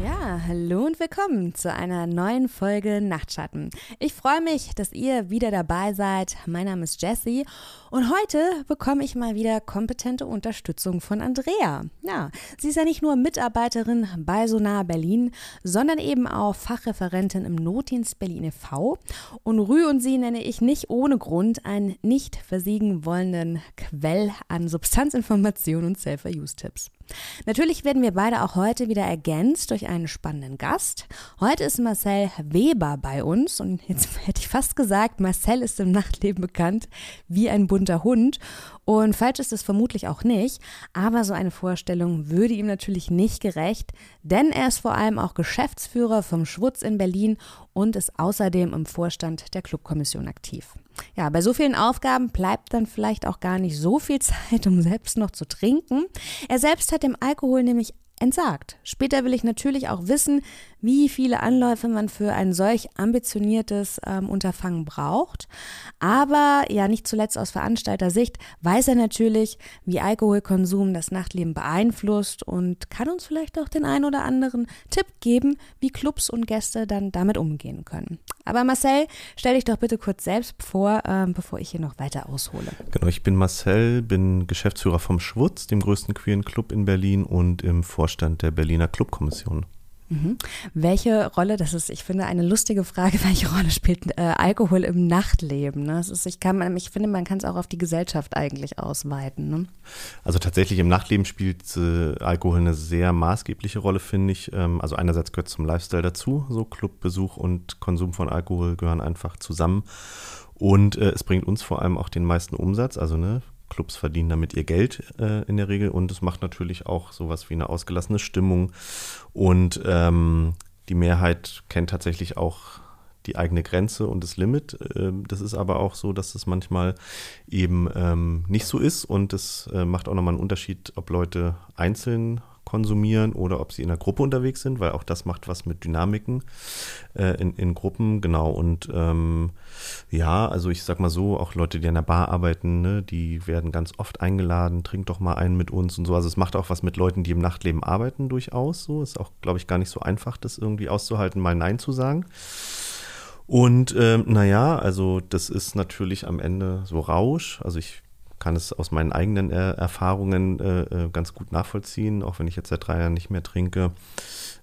Ja, hallo und willkommen zu einer neuen Folge Nachtschatten. Ich freue mich, dass ihr wieder dabei seid. Mein Name ist Jessie und heute bekomme ich mal wieder kompetente Unterstützung von Andrea. Ja, sie ist ja nicht nur Mitarbeiterin bei Sonar Berlin, sondern eben auch Fachreferentin im Notdienst Berlin e.V. Und Rü und sie nenne ich nicht ohne Grund einen nicht versiegen wollenden Quell an Substanzinformationen und Self-Use-Tipps. Natürlich werden wir beide auch heute wieder ergänzt durch einen spannenden Gast. Heute ist Marcel Weber bei uns und jetzt hätte ich fast gesagt, Marcel ist im Nachtleben bekannt wie ein bunter Hund und falsch ist es vermutlich auch nicht, aber so eine Vorstellung würde ihm natürlich nicht gerecht, denn er ist vor allem auch Geschäftsführer vom Schwutz in Berlin und ist außerdem im Vorstand der Clubkommission aktiv. Ja, bei so vielen Aufgaben bleibt dann vielleicht auch gar nicht so viel Zeit, um selbst noch zu trinken. Er selbst hat dem Alkohol nämlich entsagt. Später will ich natürlich auch wissen, wie viele Anläufe man für ein solch ambitioniertes ähm, Unterfangen braucht. Aber ja, nicht zuletzt aus Veranstalter-Sicht weiß er natürlich, wie Alkoholkonsum das Nachtleben beeinflusst und kann uns vielleicht auch den ein oder anderen Tipp geben, wie Clubs und Gäste dann damit umgehen können. Aber Marcel, stell dich doch bitte kurz selbst vor, ähm, bevor ich hier noch weiter aushole. Genau, ich bin Marcel, bin Geschäftsführer vom Schwutz, dem größten queeren Club in Berlin und im Vorstand der Berliner Clubkommission. Mhm. Welche Rolle, das ist, ich finde, eine lustige Frage, welche Rolle spielt äh, Alkohol im Nachtleben? Ne? Das ist, ich, kann, ich finde, man kann es auch auf die Gesellschaft eigentlich ausweiten. Ne? Also tatsächlich im Nachtleben spielt äh, Alkohol eine sehr maßgebliche Rolle, finde ich. Ähm, also einerseits gehört zum Lifestyle dazu, so Clubbesuch und Konsum von Alkohol gehören einfach zusammen. Und äh, es bringt uns vor allem auch den meisten Umsatz. Also ne, Clubs verdienen damit ihr Geld äh, in der Regel. Und es macht natürlich auch sowas wie eine ausgelassene Stimmung. Und ähm, die Mehrheit kennt tatsächlich auch die eigene Grenze und das Limit. Ähm, das ist aber auch so, dass es manchmal eben ähm, nicht so ist. Und das äh, macht auch nochmal einen Unterschied, ob Leute einzeln konsumieren oder ob sie in einer Gruppe unterwegs sind, weil auch das macht was mit Dynamiken äh, in, in Gruppen, genau. Und ähm, ja, also ich sag mal so, auch Leute, die an der Bar arbeiten, ne, die werden ganz oft eingeladen, trink doch mal einen mit uns und so. Also es macht auch was mit Leuten, die im Nachtleben arbeiten, durchaus so. Ist auch, glaube ich, gar nicht so einfach, das irgendwie auszuhalten, mal Nein zu sagen. Und ähm, naja, also das ist natürlich am Ende so Rausch. Also ich kann es aus meinen eigenen äh, Erfahrungen äh, äh, ganz gut nachvollziehen, auch wenn ich jetzt seit drei Jahren nicht mehr trinke.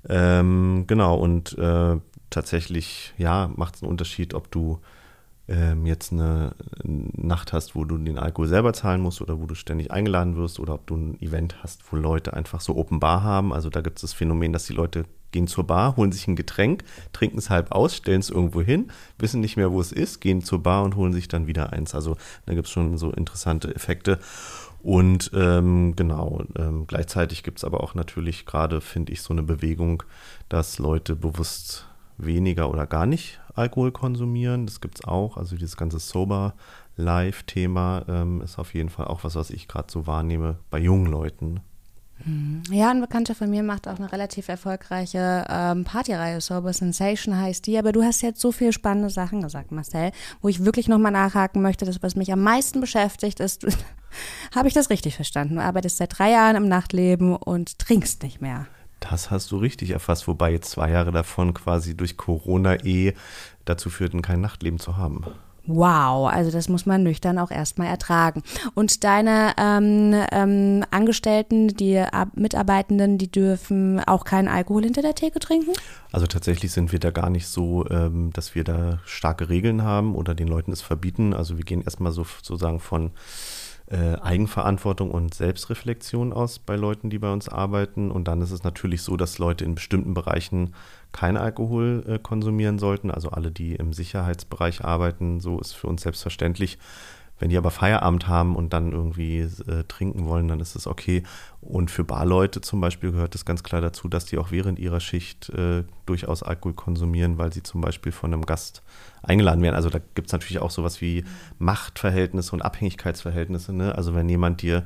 Ähm, genau, und äh, tatsächlich, ja, macht es einen Unterschied, ob du ähm, jetzt eine Nacht hast, wo du den Alkohol selber zahlen musst oder wo du ständig eingeladen wirst oder ob du ein Event hast, wo Leute einfach so Open Bar haben. Also da gibt es das Phänomen, dass die Leute gehen zur Bar, holen sich ein Getränk, trinken es halb aus, stellen es irgendwo hin, wissen nicht mehr, wo es ist, gehen zur Bar und holen sich dann wieder eins. Also da gibt es schon so interessante Effekte. Und ähm, genau, ähm, gleichzeitig gibt es aber auch natürlich gerade, finde ich, so eine Bewegung, dass Leute bewusst weniger oder gar nicht Alkohol konsumieren. Das gibt es auch. Also dieses ganze Sober-Life-Thema ähm, ist auf jeden Fall auch was, was ich gerade so wahrnehme bei jungen Leuten. Mhm. Ja, ein Bekannter von mir macht auch eine relativ erfolgreiche ähm, Partyreihe, Sober Sensation heißt die. Aber du hast jetzt so viele spannende Sachen gesagt, Marcel, wo ich wirklich nochmal nachhaken möchte. Das, was mich am meisten beschäftigt, ist, habe ich das richtig verstanden? Du arbeitest seit drei Jahren im Nachtleben und trinkst nicht mehr. Das hast du richtig erfasst, wobei jetzt zwei Jahre davon quasi durch Corona eh dazu führten, kein Nachtleben zu haben. Wow, also das muss man nüchtern auch erstmal ertragen. Und deine ähm, ähm, Angestellten, die Mitarbeitenden, die dürfen auch keinen Alkohol hinter der Theke trinken? Also tatsächlich sind wir da gar nicht so, ähm, dass wir da starke Regeln haben oder den Leuten es verbieten. Also wir gehen erstmal so sozusagen von äh, Eigenverantwortung und Selbstreflexion aus bei Leuten, die bei uns arbeiten. Und dann ist es natürlich so, dass Leute in bestimmten Bereichen kein Alkohol äh, konsumieren sollten. Also alle, die im Sicherheitsbereich arbeiten, so ist für uns selbstverständlich. Wenn die aber Feierabend haben und dann irgendwie äh, trinken wollen, dann ist es okay. Und für Barleute zum Beispiel gehört es ganz klar dazu, dass die auch während ihrer Schicht äh, durchaus Alkohol konsumieren, weil sie zum Beispiel von einem Gast eingeladen werden. Also da gibt es natürlich auch sowas wie Machtverhältnisse und Abhängigkeitsverhältnisse. Ne? Also wenn jemand dir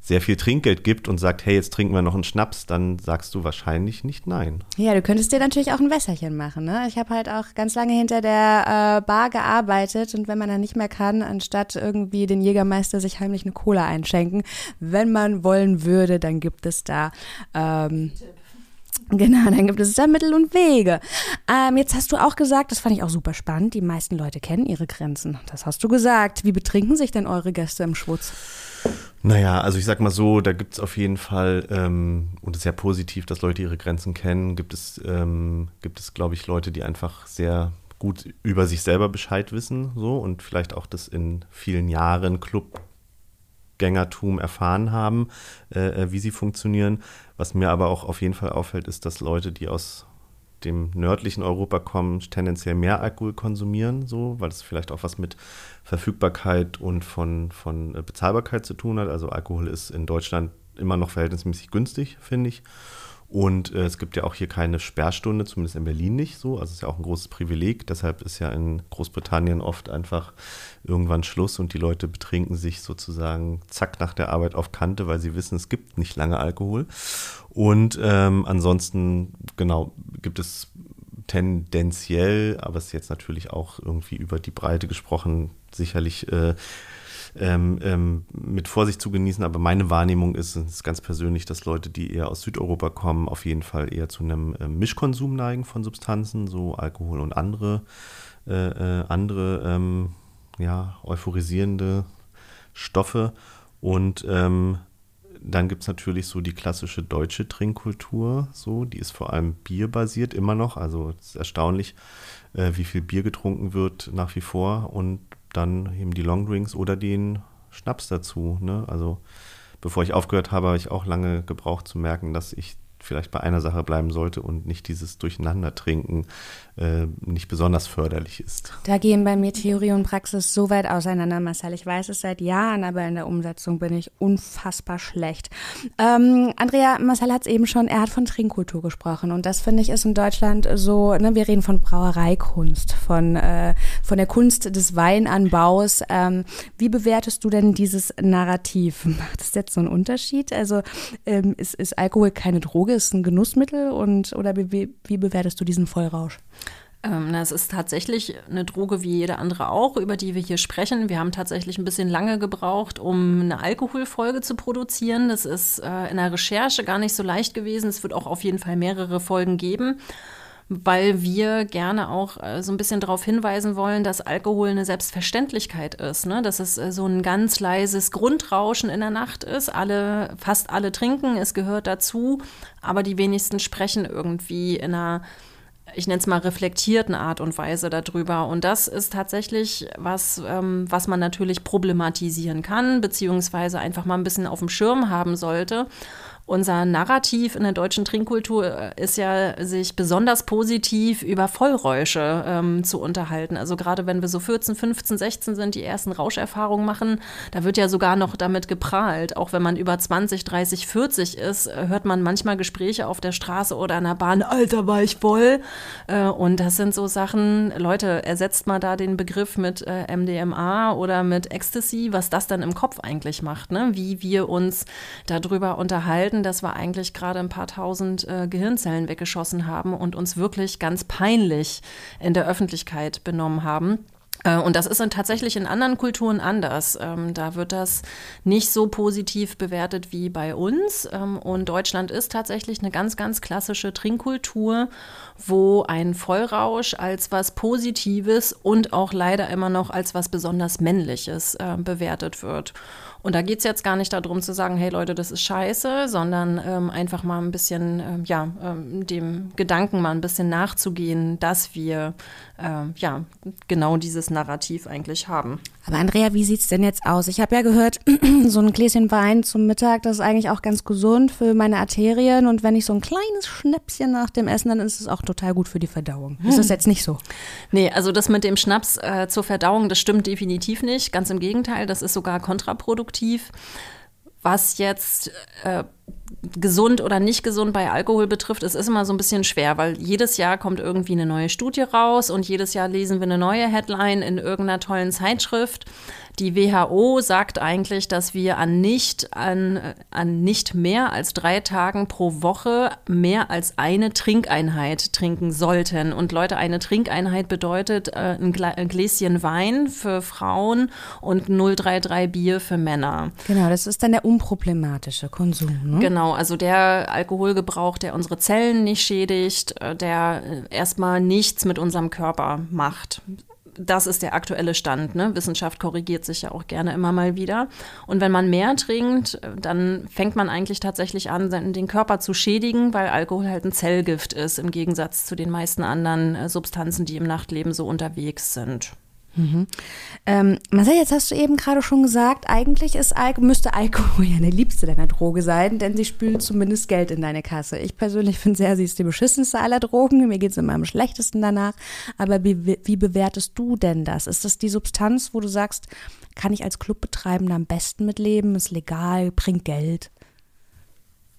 sehr viel Trinkgeld gibt und sagt, hey, jetzt trinken wir noch einen Schnaps, dann sagst du wahrscheinlich nicht nein. Ja, du könntest dir natürlich auch ein Wässerchen machen. Ne? Ich habe halt auch ganz lange hinter der äh, Bar gearbeitet und wenn man dann nicht mehr kann, anstatt irgendwie den Jägermeister sich heimlich eine Cola einschenken, wenn man wollen würde, dann gibt es da ähm, Genau, dann gibt es da Mittel und Wege. Ähm, jetzt hast du auch gesagt, das fand ich auch super spannend, die meisten Leute kennen ihre Grenzen. Das hast du gesagt. Wie betrinken sich denn eure Gäste im Schwutz? Naja, also ich sag mal so, da gibt es auf jeden Fall, ähm, und es ist ja positiv, dass Leute ihre Grenzen kennen, gibt es, ähm, gibt es, glaube ich, Leute, die einfach sehr gut über sich selber Bescheid wissen, so und vielleicht auch das in vielen Jahren Clubgängertum erfahren haben, äh, äh, wie sie funktionieren. Was mir aber auch auf jeden Fall auffällt, ist, dass Leute, die aus dem nördlichen Europa kommen, tendenziell mehr Alkohol konsumieren, so, weil es vielleicht auch was mit Verfügbarkeit und von, von äh, Bezahlbarkeit zu tun hat. Also Alkohol ist in Deutschland immer noch verhältnismäßig günstig, finde ich. Und äh, es gibt ja auch hier keine Sperrstunde, zumindest in Berlin nicht so. Also es ist ja auch ein großes Privileg. Deshalb ist ja in Großbritannien oft einfach irgendwann Schluss und die Leute betrinken sich sozusagen zack nach der Arbeit auf Kante, weil sie wissen, es gibt nicht lange Alkohol. Und ähm, ansonsten, genau, gibt es tendenziell, aber es ist jetzt natürlich auch irgendwie über die Breite gesprochen, sicherlich äh, ähm, ähm, mit Vorsicht zu genießen. Aber meine Wahrnehmung ist, ist ganz persönlich, dass Leute, die eher aus Südeuropa kommen, auf jeden Fall eher zu einem äh, Mischkonsum neigen von Substanzen, so Alkohol und andere, äh, äh, andere ähm, ja, euphorisierende Stoffe. Und ähm, dann gibt es natürlich so die klassische deutsche Trinkkultur, so, die ist vor allem bierbasiert immer noch. Also es ist erstaunlich, äh, wie viel Bier getrunken wird nach wie vor. Und dann eben die Longdrinks oder den Schnaps dazu. Ne? Also bevor ich aufgehört habe, habe ich auch lange gebraucht zu merken, dass ich vielleicht bei einer Sache bleiben sollte und nicht dieses Durcheinandertrinken äh, nicht besonders förderlich ist. Da gehen bei mir Theorie und Praxis so weit auseinander, Marcel. Ich weiß es seit Jahren, aber in der Umsetzung bin ich unfassbar schlecht. Ähm, Andrea, Marcel hat es eben schon, er hat von Trinkkultur gesprochen und das finde ich ist in Deutschland so, ne, wir reden von Brauereikunst, von, äh, von der Kunst des Weinanbaus. Ähm, wie bewertest du denn dieses Narrativ? Macht es jetzt so einen Unterschied? Also ähm, ist, ist Alkohol keine Droge, ist ein Genussmittel und oder wie, wie bewertest du diesen Vollrausch? Ähm, es ist tatsächlich eine Droge wie jede andere auch, über die wir hier sprechen. Wir haben tatsächlich ein bisschen lange gebraucht, um eine Alkoholfolge zu produzieren. Das ist äh, in der Recherche gar nicht so leicht gewesen. Es wird auch auf jeden Fall mehrere Folgen geben, weil wir gerne auch äh, so ein bisschen darauf hinweisen wollen, dass Alkohol eine Selbstverständlichkeit ist. Ne? Dass es äh, so ein ganz leises Grundrauschen in der Nacht ist. Alle, fast alle trinken, es gehört dazu, aber die wenigsten sprechen irgendwie in einer ich nenne es mal reflektierten Art und Weise darüber. Und das ist tatsächlich was, ähm, was man natürlich problematisieren kann, beziehungsweise einfach mal ein bisschen auf dem Schirm haben sollte. Unser Narrativ in der deutschen Trinkkultur äh, ist ja, sich besonders positiv über Vollräusche ähm, zu unterhalten. Also gerade wenn wir so 14, 15, 16 sind, die ersten Rauscherfahrungen machen, da wird ja sogar noch damit geprahlt. Auch wenn man über 20, 30, 40 ist, äh, hört man manchmal Gespräche auf der Straße oder an der Bahn, Alter, war ich voll. Äh, und das sind so Sachen, Leute, ersetzt mal da den Begriff mit MDMA oder mit Ecstasy, was das dann im Kopf eigentlich macht, ne? wie wir uns darüber unterhalten dass wir eigentlich gerade ein paar tausend äh, Gehirnzellen weggeschossen haben und uns wirklich ganz peinlich in der Öffentlichkeit benommen haben. Äh, und das ist dann tatsächlich in anderen Kulturen anders. Ähm, da wird das nicht so positiv bewertet wie bei uns. Ähm, und Deutschland ist tatsächlich eine ganz, ganz klassische Trinkkultur, wo ein Vollrausch als was Positives und auch leider immer noch als was besonders Männliches äh, bewertet wird. Und da geht es jetzt gar nicht darum zu sagen, hey Leute, das ist scheiße, sondern ähm, einfach mal ein bisschen, ähm, ja, ähm, dem Gedanken mal ein bisschen nachzugehen, dass wir, äh, ja, genau dieses Narrativ eigentlich haben. Aber Andrea, wie sieht es denn jetzt aus? Ich habe ja gehört, so ein Gläschen Wein zum Mittag, das ist eigentlich auch ganz gesund für meine Arterien. Und wenn ich so ein kleines Schnäpschen nach dem Essen, dann ist es auch total gut für die Verdauung. Ist das hm. jetzt nicht so? Nee, also das mit dem Schnaps äh, zur Verdauung, das stimmt definitiv nicht. Ganz im Gegenteil, das ist sogar kontraproduktiv. Was jetzt äh, gesund oder nicht gesund bei Alkohol betrifft, es ist immer so ein bisschen schwer, weil jedes Jahr kommt irgendwie eine neue Studie raus und jedes Jahr lesen wir eine neue Headline in irgendeiner tollen Zeitschrift. Die WHO sagt eigentlich, dass wir an nicht, an, an nicht mehr als drei Tagen pro Woche mehr als eine Trinkeinheit trinken sollten. Und Leute, eine Trinkeinheit bedeutet äh, ein, Gläschen Wein für Frauen und 033 Bier für Männer. Genau, das ist dann der unproblematische Konsum. Ne? Genau, also der Alkoholgebrauch, der unsere Zellen nicht schädigt, äh, der äh, erstmal nichts mit unserem Körper macht das ist der aktuelle Stand. Ne? Wissenschaft korrigiert sich ja auch gerne immer mal wieder. Und wenn man mehr trinkt, dann fängt man eigentlich tatsächlich an, den Körper zu schädigen, weil Alkohol halt ein Zellgift ist, im Gegensatz zu den meisten anderen äh, Substanzen, die im Nachtleben so unterwegs sind. Mhm. Ähm, Marcel, jetzt hast du eben gerade schon gesagt, eigentlich ist Al müsste Alkohol ja eine Liebste deiner Droge sein, denn sie spült zumindest Geld in deine Kasse. Ich persönlich finde sehr, sie ist die beschissenste aller Drogen. Mir geht es immer am schlechtesten danach. Aber wie, wie bewertest du denn das? Ist das die Substanz, wo du sagst, kann ich als Clubbetreibender am besten mitleben, ist legal, bringt Geld?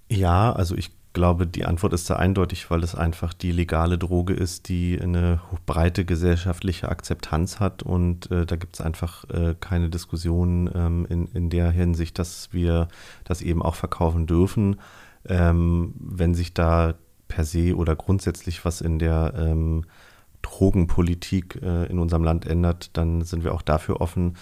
Ja, also ich glaube, die Antwort ist da eindeutig, weil es einfach die legale Droge ist, die eine breite gesellschaftliche Akzeptanz hat. Und äh, da gibt es einfach äh, keine Diskussion ähm, in, in der Hinsicht, dass wir das eben auch verkaufen dürfen. Ähm, wenn sich da per se oder grundsätzlich was in der ähm, Drogenpolitik äh, in unserem Land ändert, dann sind wir auch dafür offen.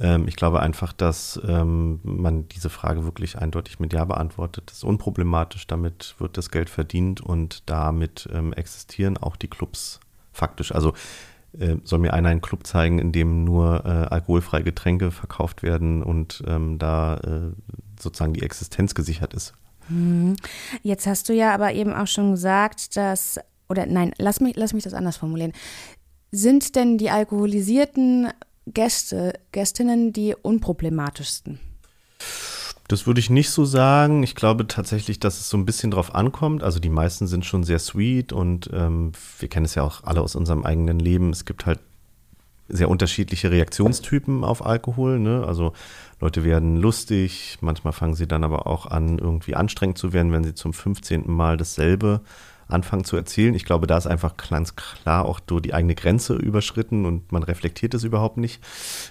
Ähm, ich glaube einfach, dass ähm, man diese Frage wirklich eindeutig mit Ja beantwortet. Das ist unproblematisch, damit wird das Geld verdient und damit ähm, existieren auch die Clubs faktisch. Also äh, soll mir einer einen Club zeigen, in dem nur äh, alkoholfreie Getränke verkauft werden und ähm, da äh, sozusagen die Existenz gesichert ist. Mhm. Jetzt hast du ja aber eben auch schon gesagt, dass oder nein, lass mich, lass mich das anders formulieren. Sind denn die alkoholisierten Gäste, Gästinnen die unproblematischsten? Das würde ich nicht so sagen. Ich glaube tatsächlich, dass es so ein bisschen drauf ankommt. Also die meisten sind schon sehr sweet und ähm, wir kennen es ja auch alle aus unserem eigenen Leben. Es gibt halt sehr unterschiedliche Reaktionstypen auf Alkohol. Ne? Also Leute werden lustig, manchmal fangen sie dann aber auch an, irgendwie anstrengend zu werden, wenn sie zum 15. Mal dasselbe anfangen zu erzählen. Ich glaube, da ist einfach ganz klar auch so die eigene Grenze überschritten und man reflektiert es überhaupt nicht.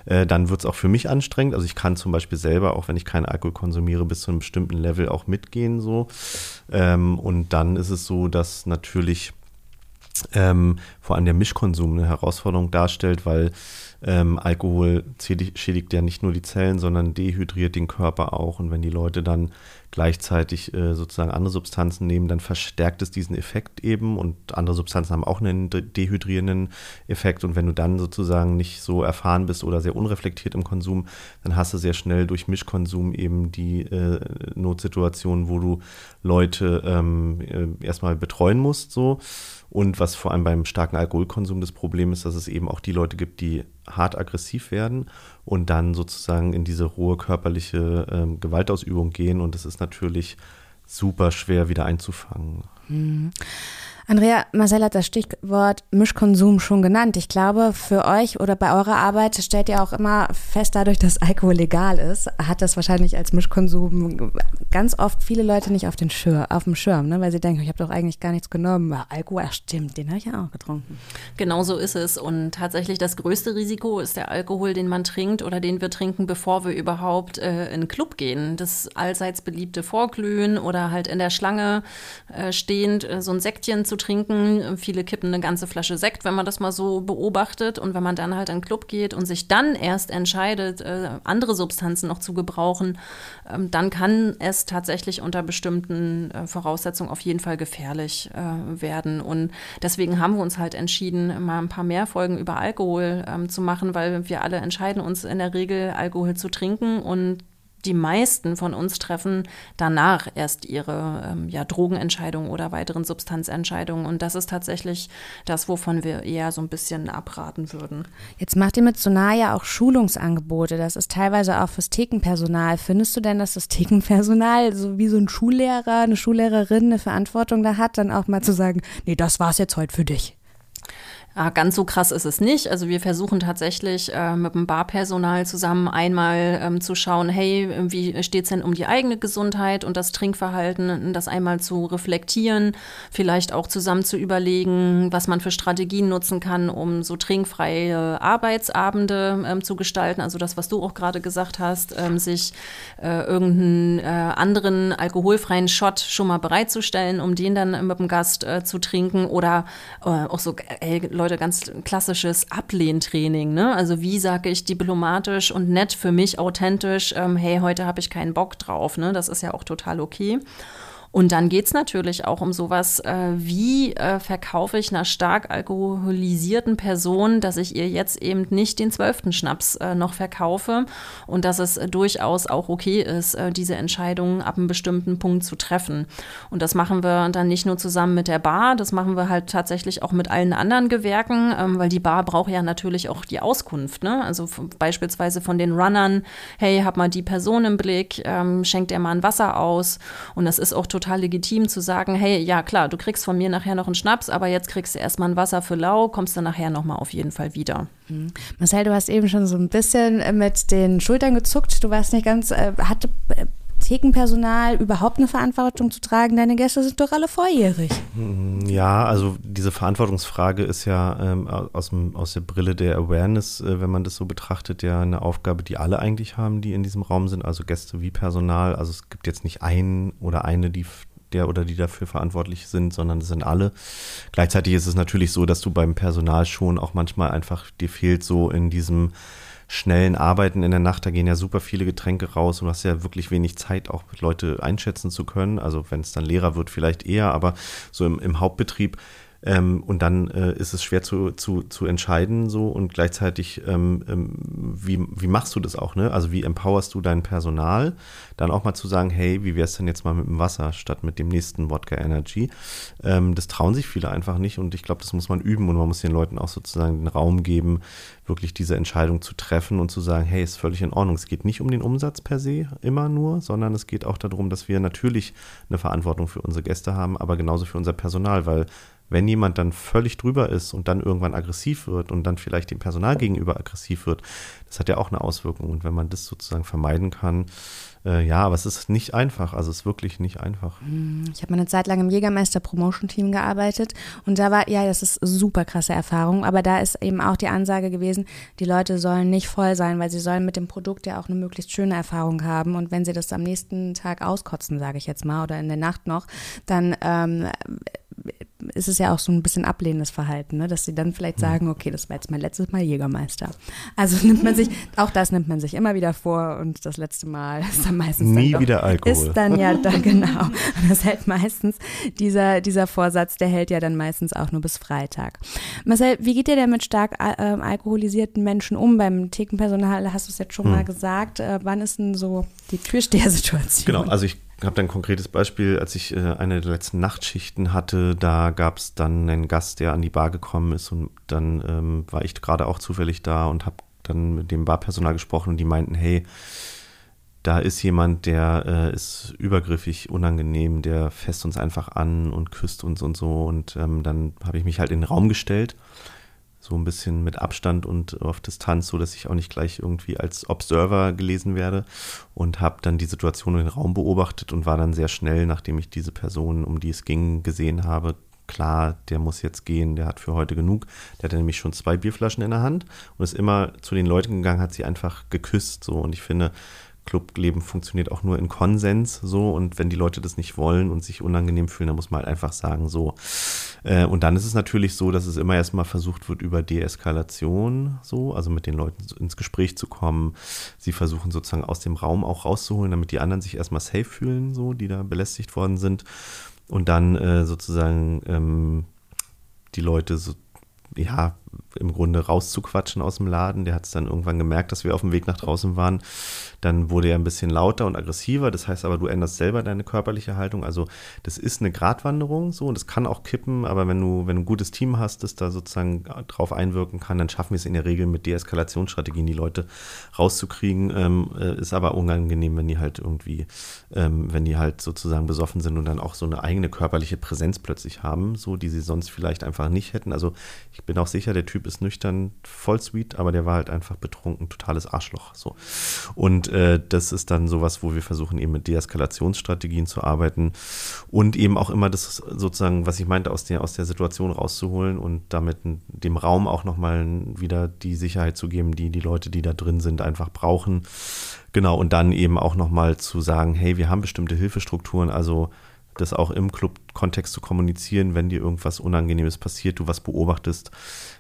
Äh, dann wird es auch für mich anstrengend. Also ich kann zum Beispiel selber, auch wenn ich keinen Alkohol konsumiere, bis zu einem bestimmten Level auch mitgehen so. Ähm, und dann ist es so, dass natürlich ähm, vor allem der Mischkonsum eine Herausforderung darstellt, weil ähm, Alkohol schädigt ja nicht nur die Zellen, sondern dehydriert den Körper auch. Und wenn die Leute dann gleichzeitig äh, sozusagen andere Substanzen nehmen, dann verstärkt es diesen Effekt eben. Und andere Substanzen haben auch einen dehydrierenden Effekt. Und wenn du dann sozusagen nicht so erfahren bist oder sehr unreflektiert im Konsum, dann hast du sehr schnell durch Mischkonsum eben die äh, Notsituation, wo du Leute ähm, äh, erstmal betreuen musst, so. Und was vor allem beim starken Alkoholkonsum das Problem ist, dass es eben auch die Leute gibt, die hart aggressiv werden und dann sozusagen in diese rohe körperliche ähm, Gewaltausübung gehen. Und das ist natürlich super schwer wieder einzufangen. Mhm. Andrea, Marcel hat das Stichwort Mischkonsum schon genannt. Ich glaube, für euch oder bei eurer Arbeit stellt ihr auch immer fest, dadurch, dass Alkohol legal ist, hat das wahrscheinlich als Mischkonsum ganz oft viele Leute nicht auf, den Schir auf dem Schirm, ne? weil sie denken, ich habe doch eigentlich gar nichts genommen. Aber Alkohol, ach stimmt, den habe ich ja auch getrunken. Genau so ist es. Und tatsächlich das größte Risiko ist der Alkohol, den man trinkt oder den wir trinken, bevor wir überhaupt äh, in einen Club gehen. Das allseits beliebte Vorglühen oder halt in der Schlange äh, stehend äh, so ein Säckchen zu trinken. Viele kippen eine ganze Flasche Sekt, wenn man das mal so beobachtet. Und wenn man dann halt in den Club geht und sich dann erst entscheidet, äh, andere Substanzen noch zu gebrauchen, ähm, dann kann es tatsächlich unter bestimmten äh, Voraussetzungen auf jeden Fall gefährlich äh, werden. Und deswegen haben wir uns halt entschieden, mal ein paar mehr Folgen über Alkohol ähm, zu machen, weil wir alle entscheiden uns in der Regel, Alkohol zu trinken und die meisten von uns treffen danach erst ihre ähm, ja, Drogenentscheidungen oder weiteren Substanzentscheidungen. Und das ist tatsächlich das, wovon wir eher so ein bisschen abraten würden. Jetzt macht ihr mit Sonar ja auch Schulungsangebote. Das ist teilweise auch fürs Thekenpersonal. Findest du denn, dass das Thekenpersonal, so wie so ein Schullehrer, eine Schullehrerin eine Verantwortung da hat, dann auch mal zu sagen, nee, das war's jetzt heute für dich? Ja, ganz so krass ist es nicht. Also wir versuchen tatsächlich äh, mit dem Barpersonal zusammen einmal ähm, zu schauen, hey, wie steht es denn um die eigene Gesundheit und das Trinkverhalten, das einmal zu reflektieren, vielleicht auch zusammen zu überlegen, was man für Strategien nutzen kann, um so trinkfreie Arbeitsabende ähm, zu gestalten. Also das, was du auch gerade gesagt hast, ähm, sich äh, irgendeinen äh, anderen alkoholfreien Shot schon mal bereitzustellen, um den dann mit dem Gast äh, zu trinken oder äh, auch so, ey, Leute, ganz klassisches Ablehntraining. Ne? Also wie sage ich diplomatisch und nett für mich authentisch, ähm, hey, heute habe ich keinen Bock drauf. Ne? Das ist ja auch total okay. Und dann geht es natürlich auch um sowas, äh, wie äh, verkaufe ich einer stark alkoholisierten Person, dass ich ihr jetzt eben nicht den zwölften Schnaps äh, noch verkaufe und dass es durchaus auch okay ist, äh, diese Entscheidung ab einem bestimmten Punkt zu treffen. Und das machen wir dann nicht nur zusammen mit der Bar, das machen wir halt tatsächlich auch mit allen anderen Gewerken, ähm, weil die Bar braucht ja natürlich auch die Auskunft. Ne? Also beispielsweise von den Runnern, hey, hab mal die Person im Blick, ähm, schenkt er mal ein Wasser aus. Und das ist auch total total legitim zu sagen, hey, ja klar, du kriegst von mir nachher noch einen Schnaps, aber jetzt kriegst du erstmal ein Wasser für lau, kommst du nachher nochmal auf jeden Fall wieder. Mhm. Marcel, du hast eben schon so ein bisschen mit den Schultern gezuckt. Du warst nicht ganz, äh, hatte Thekenpersonal überhaupt eine Verantwortung zu tragen? Deine Gäste sind doch alle volljährig. Mm, ja, also diese Verantwortungsfrage ist ja ähm, aus, dem, aus der Brille der Awareness, äh, wenn man das so betrachtet, ja eine Aufgabe, die alle eigentlich haben, die in diesem Raum sind, also Gäste wie Personal. Also es gibt jetzt nicht einen oder eine, die der oder die dafür verantwortlich sind, sondern es sind alle. Gleichzeitig ist es natürlich so, dass du beim Personal schon auch manchmal einfach dir fehlt so in diesem schnellen Arbeiten in der Nacht, da gehen ja super viele Getränke raus und du hast ja wirklich wenig Zeit, auch Leute einschätzen zu können. Also wenn es dann Lehrer wird, vielleicht eher, aber so im, im Hauptbetrieb ähm, und dann äh, ist es schwer zu, zu, zu entscheiden so und gleichzeitig, ähm, ähm, wie, wie machst du das auch, ne? Also wie empowerst du dein Personal? Dann auch mal zu sagen, hey, wie wäre es denn jetzt mal mit dem Wasser statt mit dem nächsten Wodka Energy? Ähm, das trauen sich viele einfach nicht und ich glaube, das muss man üben und man muss den Leuten auch sozusagen den Raum geben, wirklich diese Entscheidung zu treffen und zu sagen, hey, ist völlig in Ordnung. Es geht nicht um den Umsatz per se immer nur, sondern es geht auch darum, dass wir natürlich eine Verantwortung für unsere Gäste haben, aber genauso für unser Personal, weil wenn jemand dann völlig drüber ist und dann irgendwann aggressiv wird und dann vielleicht dem Personal gegenüber aggressiv wird, das hat ja auch eine Auswirkung. Und wenn man das sozusagen vermeiden kann, äh, ja, aber es ist nicht einfach. Also es ist wirklich nicht einfach. Hm, ich habe mal eine Zeit lang im Jägermeister Promotion Team gearbeitet und da war, ja, das ist super krasse Erfahrung, aber da ist eben auch die Ansage gewesen, die Leute sollen nicht voll sein, weil sie sollen mit dem Produkt ja auch eine möglichst schöne Erfahrung haben und wenn sie das am nächsten Tag auskotzen, sage ich jetzt mal, oder in der Nacht noch, dann ähm, ist es ja auch so ein bisschen ablehnendes Verhalten, ne? dass sie dann vielleicht hm. sagen, okay, das war jetzt mein letztes Mal Jägermeister. Also nimmt man sich, auch das nimmt man sich immer wieder vor und das letzte Mal ist dann meistens Nie dann wieder Alkohol. Ist dann ja da genau. Und das hält meistens, dieser, dieser Vorsatz, der hält ja dann meistens auch nur bis Freitag. Marcel, wie geht ihr denn mit stark äh, alkoholisierten Menschen um? Beim Thekenpersonal hast du es jetzt schon hm. mal gesagt. Äh, wann ist denn so die Türstehersituation? Genau, also ich habe da ein konkretes Beispiel, als ich äh, eine der letzten Nachtschichten hatte, da gab es dann einen Gast, der an die Bar gekommen ist und dann ähm, war ich gerade auch zufällig da und habe dann mit dem Barpersonal gesprochen und die meinten, hey, da ist jemand, der äh, ist übergriffig, unangenehm, der fässt uns einfach an und küsst uns und so. Und ähm, dann habe ich mich halt in den Raum gestellt so ein bisschen mit Abstand und auf Distanz, so dass ich auch nicht gleich irgendwie als Observer gelesen werde und habe dann die Situation den Raum beobachtet und war dann sehr schnell, nachdem ich diese Person, um die es ging, gesehen habe, klar, der muss jetzt gehen, der hat für heute genug. Der hatte nämlich schon zwei Bierflaschen in der Hand und ist immer zu den Leuten gegangen, hat sie einfach geküsst so und ich finde, Clubleben funktioniert auch nur in Konsens so und wenn die Leute das nicht wollen und sich unangenehm fühlen, dann muss man halt einfach sagen so. Äh, und dann ist es natürlich so, dass es immer erstmal versucht wird über Deeskalation so, also mit den Leuten ins Gespräch zu kommen. Sie versuchen sozusagen aus dem Raum auch rauszuholen, damit die anderen sich erstmal safe fühlen, so, die da belästigt worden sind. Und dann äh, sozusagen ähm, die Leute so ja, im Grunde rauszuquatschen aus dem Laden. Der hat es dann irgendwann gemerkt, dass wir auf dem Weg nach draußen waren. Dann wurde er ein bisschen lauter und aggressiver. Das heißt aber, du änderst selber deine körperliche Haltung. Also das ist eine Gratwanderung so und das kann auch kippen. Aber wenn du, wenn du ein gutes Team hast, das da sozusagen drauf einwirken kann, dann schaffen wir es in der Regel mit Deeskalationsstrategien, die Leute rauszukriegen. Ähm, äh, ist aber unangenehm, wenn die halt irgendwie, ähm, wenn die halt sozusagen besoffen sind und dann auch so eine eigene körperliche Präsenz plötzlich haben, so die sie sonst vielleicht einfach nicht hätten. Also ich bin auch sicher, der Typ ist nüchtern, voll sweet, aber der war halt einfach betrunken, totales Arschloch. So. Und äh, das ist dann sowas, wo wir versuchen, eben mit Deeskalationsstrategien zu arbeiten und eben auch immer das sozusagen, was ich meinte, aus der, aus der Situation rauszuholen und damit dem Raum auch nochmal wieder die Sicherheit zu geben, die die Leute, die da drin sind, einfach brauchen. Genau, und dann eben auch nochmal zu sagen, hey, wir haben bestimmte Hilfestrukturen, also das auch im Club-Kontext zu kommunizieren, wenn dir irgendwas Unangenehmes passiert, du was beobachtest,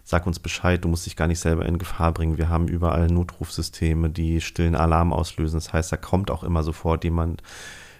sag uns Bescheid, du musst dich gar nicht selber in Gefahr bringen. Wir haben überall Notrufsysteme, die stillen Alarm auslösen. Das heißt, da kommt auch immer sofort jemand,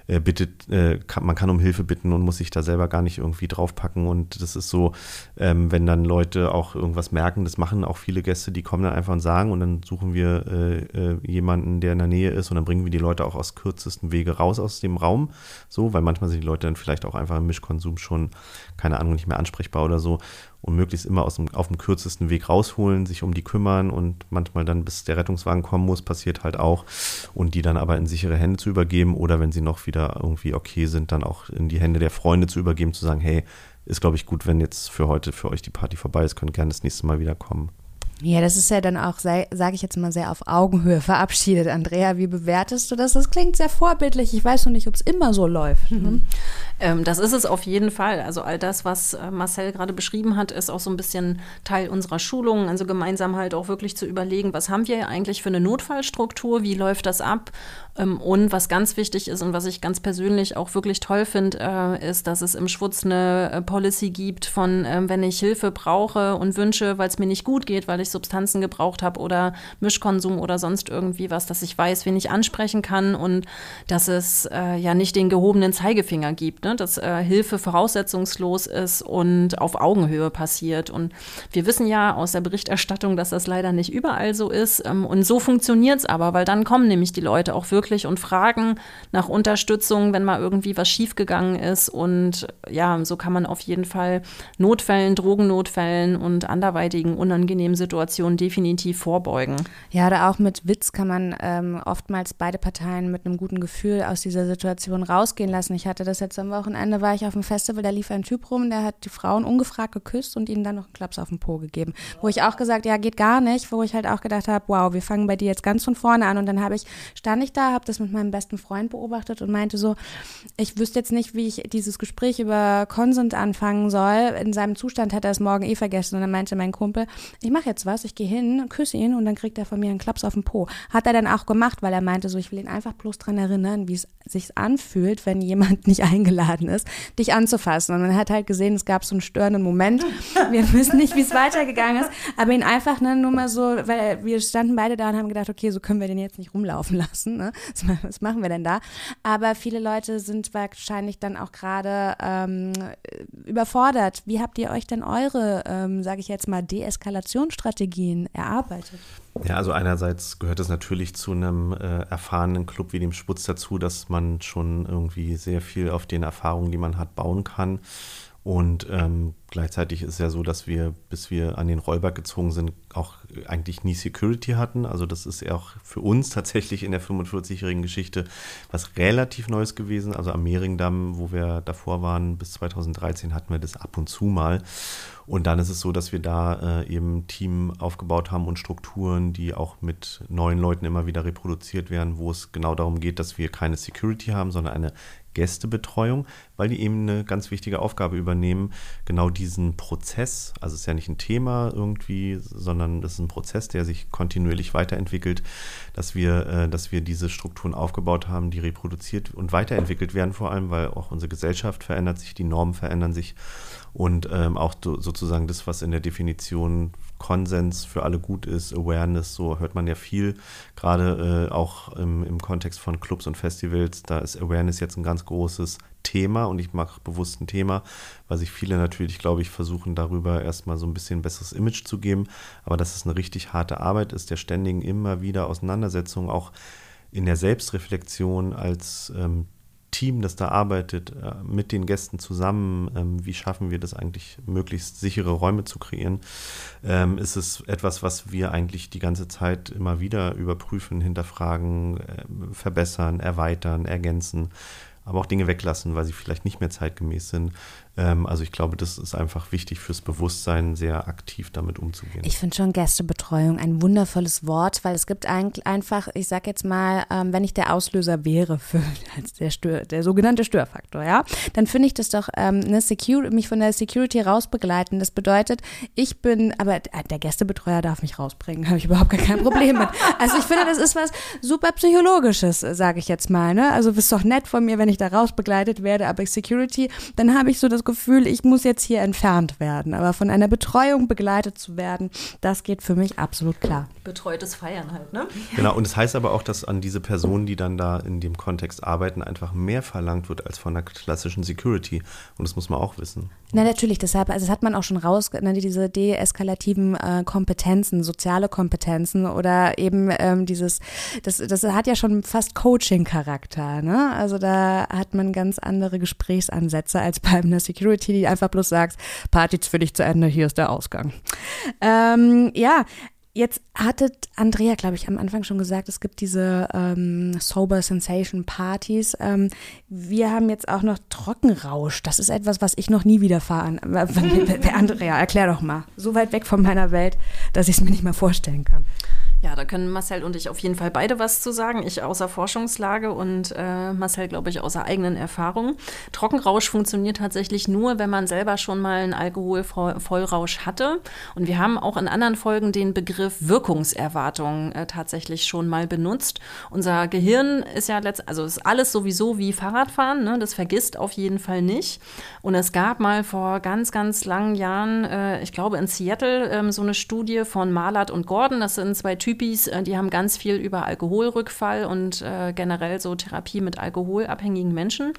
äh, bittet, äh, kann, man kann um Hilfe bitten und muss sich da selber gar nicht irgendwie draufpacken. Und das ist so, ähm, wenn dann Leute auch irgendwas merken, das machen auch viele Gäste, die kommen dann einfach und sagen und dann suchen wir äh, äh, jemanden, der in der Nähe ist und dann bringen wir die Leute auch aus kürzesten Wege raus aus dem Raum. So, weil manchmal sind die Leute dann vielleicht auch einfach im Mischkonsum schon, keine Ahnung, nicht mehr ansprechbar oder so und möglichst immer aus dem, auf dem kürzesten Weg rausholen, sich um die kümmern und manchmal dann, bis der Rettungswagen kommen muss, passiert halt auch. Und die dann aber in sichere Hände zu übergeben oder wenn sie noch wieder irgendwie okay sind, dann auch in die Hände der Freunde zu übergeben, zu sagen, hey, ist glaube ich gut, wenn jetzt für heute für euch die Party vorbei ist, könnt gerne das nächste Mal wieder kommen. Ja, das ist ja dann auch, sage ich jetzt mal, sehr auf Augenhöhe verabschiedet. Andrea, wie bewertest du das? Das klingt sehr vorbildlich. Ich weiß noch nicht, ob es immer so läuft. Mhm. Ähm, das ist es auf jeden Fall. Also all das, was äh, Marcel gerade beschrieben hat, ist auch so ein bisschen Teil unserer Schulung. Also gemeinsam halt auch wirklich zu überlegen, was haben wir eigentlich für eine Notfallstruktur, wie läuft das ab? Ähm, und was ganz wichtig ist und was ich ganz persönlich auch wirklich toll finde, äh, ist, dass es im Schwutz eine äh, Policy gibt von, äh, wenn ich Hilfe brauche und wünsche, weil es mir nicht gut geht, weil ich ich Substanzen gebraucht habe oder Mischkonsum oder sonst irgendwie was, dass ich weiß, wen ich ansprechen kann und dass es äh, ja nicht den gehobenen Zeigefinger gibt, ne? dass äh, Hilfe voraussetzungslos ist und auf Augenhöhe passiert. Und wir wissen ja aus der Berichterstattung, dass das leider nicht überall so ist. Ähm, und so funktioniert es aber, weil dann kommen nämlich die Leute auch wirklich und fragen nach Unterstützung, wenn mal irgendwie was schiefgegangen ist. Und ja, so kann man auf jeden Fall Notfällen, Drogennotfällen und anderweitigen unangenehmen Situationen Situationen definitiv vorbeugen. Ja, da auch mit Witz kann man ähm, oftmals beide Parteien mit einem guten Gefühl aus dieser Situation rausgehen lassen. Ich hatte das jetzt am Wochenende, war ich auf dem Festival, da lief ein Typ rum, der hat die Frauen ungefragt geküsst und ihnen dann noch einen Klaps auf den Po gegeben. Wo ich auch gesagt, ja, geht gar nicht, wo ich halt auch gedacht habe, wow, wir fangen bei dir jetzt ganz von vorne an. Und dann habe ich, stand ich da, habe das mit meinem besten Freund beobachtet und meinte so, ich wüsste jetzt nicht, wie ich dieses Gespräch über Consent anfangen soll. In seinem Zustand hätte er es morgen eh vergessen. Und dann meinte mein Kumpel, ich mache jetzt was, ich gehe hin, küsse ihn und dann kriegt er von mir einen Klaps auf den Po. Hat er dann auch gemacht, weil er meinte so, ich will ihn einfach bloß dran erinnern, wie es sich anfühlt, wenn jemand nicht eingeladen ist, dich anzufassen. Und man hat halt gesehen, es gab so einen störenden Moment. Wir wissen nicht, wie es weitergegangen ist, aber ihn einfach ne, nur mal so, weil wir standen beide da und haben gedacht, okay, so können wir den jetzt nicht rumlaufen lassen. Ne? Was machen wir denn da? Aber viele Leute sind wahrscheinlich dann auch gerade ähm, überfordert. Wie habt ihr euch denn eure, ähm, sage ich jetzt mal, Deeskalationsstrategie Strategien erarbeitet? Ja, also einerseits gehört es natürlich zu einem äh, erfahrenen Club wie dem Sputz dazu, dass man schon irgendwie sehr viel auf den Erfahrungen, die man hat, bauen kann. Und ähm, gleichzeitig ist es ja so, dass wir, bis wir an den Rollberg gezogen sind, auch eigentlich nie Security hatten. Also das ist ja auch für uns tatsächlich in der 45-jährigen Geschichte was relativ Neues gewesen. Also am Mehringdamm, wo wir davor waren, bis 2013 hatten wir das ab und zu mal. Und dann ist es so, dass wir da äh, eben Team aufgebaut haben und Strukturen, die auch mit neuen Leuten immer wieder reproduziert werden, wo es genau darum geht, dass wir keine Security haben, sondern eine Gästebetreuung, weil die eben eine ganz wichtige Aufgabe übernehmen, genau diesen Prozess, also es ist ja nicht ein Thema irgendwie, sondern das ist ein Prozess, der sich kontinuierlich weiterentwickelt, dass wir, äh, dass wir diese Strukturen aufgebaut haben, die reproduziert und weiterentwickelt werden, vor allem, weil auch unsere Gesellschaft verändert sich, die Normen verändern sich und ähm, auch sozusagen das, was in der Definition Konsens für alle gut ist, Awareness, so hört man ja viel, gerade äh, auch im, im Kontext von Clubs und Festivals, da ist Awareness jetzt ein ganz großes Thema und ich mache bewusst ein Thema, weil sich viele natürlich, glaube ich, versuchen darüber erstmal so ein bisschen besseres Image zu geben. Aber dass es eine richtig harte Arbeit ist, der ständigen immer wieder Auseinandersetzung, auch in der Selbstreflexion als ähm, Team, das da arbeitet, äh, mit den Gästen zusammen, ähm, wie schaffen wir das eigentlich, möglichst sichere Räume zu kreieren, ähm, ist es etwas, was wir eigentlich die ganze Zeit immer wieder überprüfen, hinterfragen, äh, verbessern, erweitern, ergänzen aber auch Dinge weglassen, weil sie vielleicht nicht mehr zeitgemäß sind. Ähm, also ich glaube, das ist einfach wichtig fürs Bewusstsein, sehr aktiv damit umzugehen. Ich finde schon Gästebetreuung ein wundervolles Wort, weil es gibt eigentlich einfach, ich sag jetzt mal, ähm, wenn ich der Auslöser wäre für der, Stör, der sogenannte Störfaktor, ja, dann finde ich das doch ähm, eine Security, mich von der Security rausbegleiten. Das bedeutet, ich bin, aber der Gästebetreuer darf mich rausbringen, habe ich überhaupt gar kein Problem mit. Also ich finde, das ist was super psychologisches, sage ich jetzt mal. Ne? Also ist doch nett von mir, wenn ich da rausbegleitet werde, aber Security, dann habe ich so das Gefühl, ich muss jetzt hier entfernt werden. Aber von einer Betreuung begleitet zu werden, das geht für mich absolut klar. Betreutes Feiern halt, ne? Genau, und es das heißt aber auch, dass an diese Personen, die dann da in dem Kontext arbeiten, einfach mehr verlangt wird als von der klassischen Security. Und das muss man auch wissen. Na, natürlich, deshalb, also das hat man auch schon raus, ne, diese deeskalativen äh, Kompetenzen, soziale Kompetenzen oder eben ähm, dieses, das, das hat ja schon fast Coaching-Charakter, ne? Also da hat man ganz andere Gesprächsansätze als bei einer Security, die einfach bloß sagt, Party ist für dich zu Ende, hier ist der Ausgang. Ähm, ja, Jetzt hattet Andrea, glaube ich, am Anfang schon gesagt, es gibt diese ähm, Sober Sensation Partys. Ähm, wir haben jetzt auch noch Trockenrausch. Das ist etwas, was ich noch nie widerfahren. Andrea, erklär doch mal. So weit weg von meiner Welt, dass ich es mir nicht mal vorstellen kann. Ja, da können Marcel und ich auf jeden Fall beide was zu sagen. Ich außer Forschungslage und äh, Marcel, glaube ich, außer eigenen Erfahrungen. Trockenrausch funktioniert tatsächlich nur, wenn man selber schon mal einen Alkoholvollrausch hatte. Und wir haben auch in anderen Folgen den Begriff Wirkungserwartung äh, tatsächlich schon mal benutzt. Unser Gehirn ist ja letzt, also ist alles sowieso wie Fahrradfahren, ne? das vergisst auf jeden Fall nicht. Und es gab mal vor ganz, ganz langen Jahren, äh, ich glaube in Seattle, ähm, so eine Studie von Malat und Gordon. Das sind zwei Typen, Typis, äh, die haben ganz viel über Alkoholrückfall und äh, generell so Therapie mit alkoholabhängigen Menschen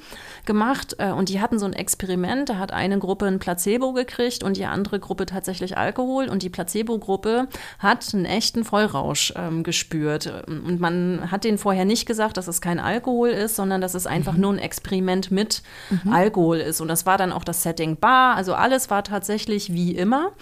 gemacht. Äh, und die hatten so ein Experiment, da hat eine Gruppe ein Placebo gekriegt und die andere Gruppe tatsächlich Alkohol. Und die Placebo-Gruppe hat einen echten Vollrausch ähm, gespürt. Und man hat denen vorher nicht gesagt, dass es kein Alkohol ist, sondern dass es einfach mhm. nur ein Experiment mit mhm. Alkohol ist. Und das war dann auch das Setting Bar. Also alles war tatsächlich wie immer.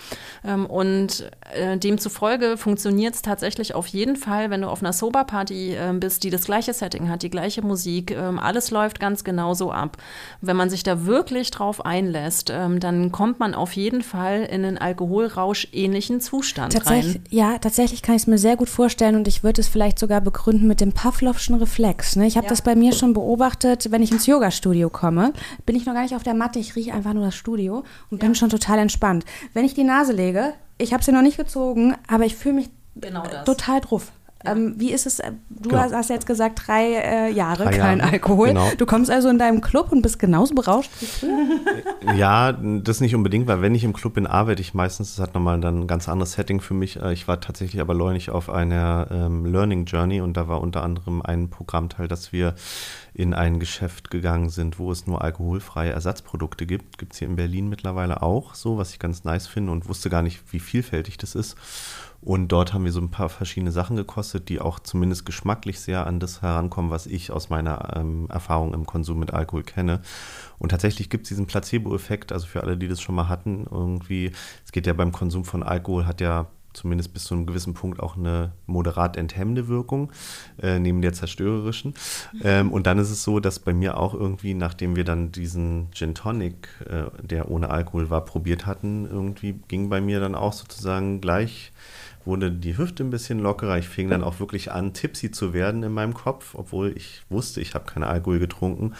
Ähm, und äh, demzufolge funktioniert es tatsächlich tatsächlich auf jeden Fall, wenn du auf einer Sober-Party äh, bist, die das gleiche Setting hat, die gleiche Musik, ähm, alles läuft ganz genauso ab. Wenn man sich da wirklich drauf einlässt, ähm, dann kommt man auf jeden Fall in einen Alkoholrausch-ähnlichen Zustand tatsächlich, rein. Ja, tatsächlich kann ich es mir sehr gut vorstellen und ich würde es vielleicht sogar begründen mit dem Pavlovschen Reflex. Ne? Ich habe ja. das bei mir schon beobachtet, wenn ich ins Yoga-Studio komme, bin ich noch gar nicht auf der Matte, ich rieche einfach nur das Studio und ja. bin schon total entspannt. Wenn ich die Nase lege, ich habe sie noch nicht gezogen, aber ich fühle mich Genau das. Total drauf. Ja. Ähm, wie ist es? Du genau. hast jetzt gesagt, drei äh, Jahre drei kein Jahre. Alkohol. Genau. Du kommst also in deinem Club und bist genauso berauscht wie früher? Ja, das nicht unbedingt, weil wenn ich im Club bin, arbeite ich meistens, das hat nochmal dann ein ganz anderes Setting für mich. Äh, ich war tatsächlich aber neulich auf einer ähm, Learning Journey und da war unter anderem ein Programmteil, dass wir in ein Geschäft gegangen sind, wo es nur alkoholfreie Ersatzprodukte gibt. Gibt es hier in Berlin mittlerweile auch so, was ich ganz nice finde und wusste gar nicht, wie vielfältig das ist. Und dort haben wir so ein paar verschiedene Sachen gekostet, die auch zumindest geschmacklich sehr an das herankommen, was ich aus meiner ähm, Erfahrung im Konsum mit Alkohol kenne. Und tatsächlich gibt es diesen Placebo-Effekt, also für alle, die das schon mal hatten, irgendwie, es geht ja beim Konsum von Alkohol, hat ja zumindest bis zu einem gewissen Punkt auch eine moderat enthemmende Wirkung, äh, neben der zerstörerischen. Ähm, und dann ist es so, dass bei mir auch irgendwie, nachdem wir dann diesen Gin Tonic, äh, der ohne Alkohol war, probiert hatten, irgendwie ging bei mir dann auch sozusagen gleich wurde die Hüfte ein bisschen lockerer. Ich fing dann auch wirklich an, tipsy zu werden in meinem Kopf, obwohl ich wusste, ich habe keinen Alkohol getrunken.